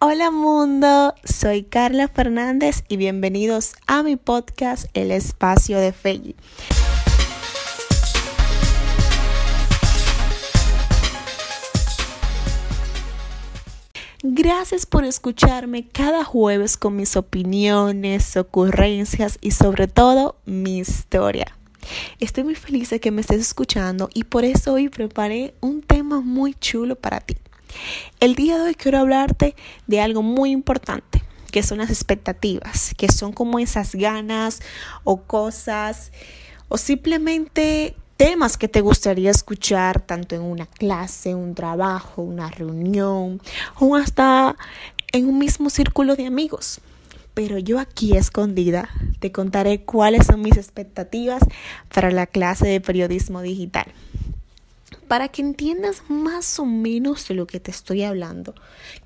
Hola mundo, soy Carla Fernández y bienvenidos a mi podcast El Espacio de Feli. Gracias por escucharme cada jueves con mis opiniones, ocurrencias y sobre todo mi historia. Estoy muy feliz de que me estés escuchando y por eso hoy preparé un tema muy chulo para ti. El día de hoy quiero hablarte de algo muy importante, que son las expectativas, que son como esas ganas o cosas o simplemente temas que te gustaría escuchar tanto en una clase, un trabajo, una reunión o hasta en un mismo círculo de amigos. Pero yo aquí escondida te contaré cuáles son mis expectativas para la clase de periodismo digital. Para que entiendas más o menos de lo que te estoy hablando,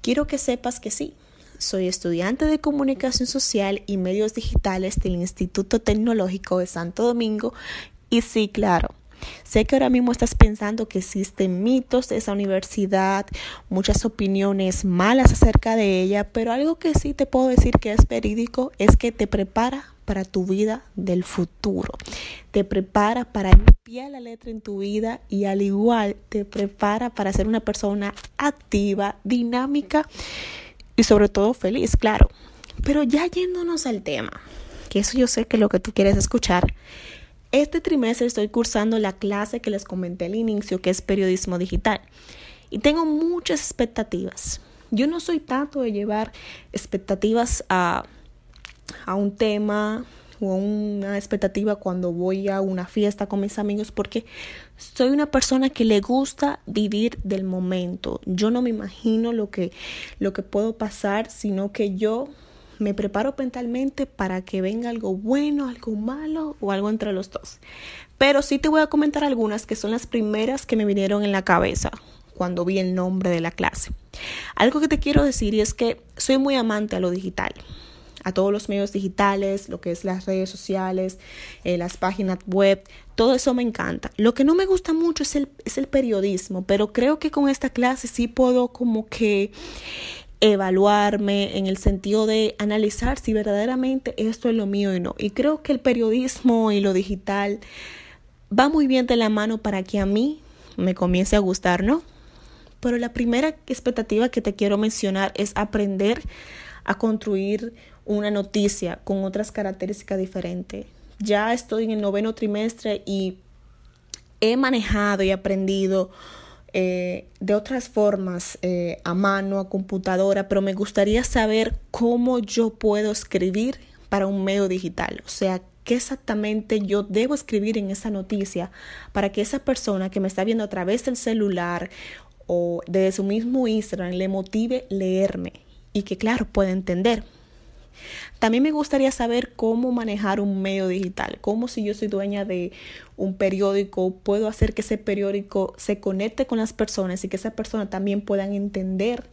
quiero que sepas que sí, soy estudiante de comunicación social y medios digitales del Instituto Tecnológico de Santo Domingo y sí, claro, Sé que ahora mismo estás pensando que existen mitos de esa universidad, muchas opiniones malas acerca de ella, pero algo que sí te puedo decir que es verídico es que te prepara para tu vida del futuro. Te prepara para limpiar la letra en tu vida y al igual te prepara para ser una persona activa, dinámica y sobre todo feliz, claro. Pero ya yéndonos al tema, que eso yo sé que lo que tú quieres escuchar, este trimestre estoy cursando la clase que les comenté al inicio, que es periodismo digital. Y tengo muchas expectativas. Yo no soy tanto de llevar expectativas a a un tema o a una expectativa cuando voy a una fiesta con mis amigos porque soy una persona que le gusta vivir del momento. Yo no me imagino lo que, lo que puedo pasar, sino que yo me preparo mentalmente para que venga algo bueno, algo malo o algo entre los dos. Pero sí te voy a comentar algunas que son las primeras que me vinieron en la cabeza cuando vi el nombre de la clase. Algo que te quiero decir es que soy muy amante a lo digital a todos los medios digitales, lo que es las redes sociales, eh, las páginas web, todo eso me encanta. Lo que no me gusta mucho es el, es el periodismo, pero creo que con esta clase sí puedo como que evaluarme en el sentido de analizar si verdaderamente esto es lo mío y no. Y creo que el periodismo y lo digital va muy bien de la mano para que a mí me comience a gustar, ¿no? Pero la primera expectativa que te quiero mencionar es aprender a construir una noticia con otras características diferentes. Ya estoy en el noveno trimestre y he manejado y aprendido eh, de otras formas eh, a mano, a computadora, pero me gustaría saber cómo yo puedo escribir para un medio digital. O sea, qué exactamente yo debo escribir en esa noticia para que esa persona que me está viendo a través del celular o de su mismo Instagram le motive leerme y que, claro, pueda entender. También me gustaría saber cómo manejar un medio digital, cómo si yo soy dueña de un periódico, puedo hacer que ese periódico se conecte con las personas y que esas personas también puedan entender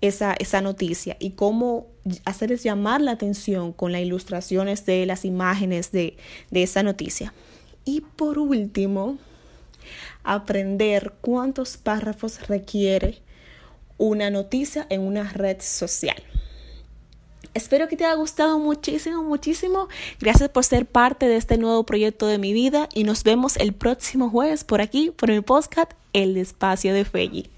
esa, esa noticia y cómo hacerles llamar la atención con las ilustraciones de las imágenes de, de esa noticia. Y por último, aprender cuántos párrafos requiere una noticia en una red social. Espero que te haya gustado muchísimo, muchísimo. Gracias por ser parte de este nuevo proyecto de mi vida y nos vemos el próximo jueves por aquí, por mi podcast, El Espacio de Feggy.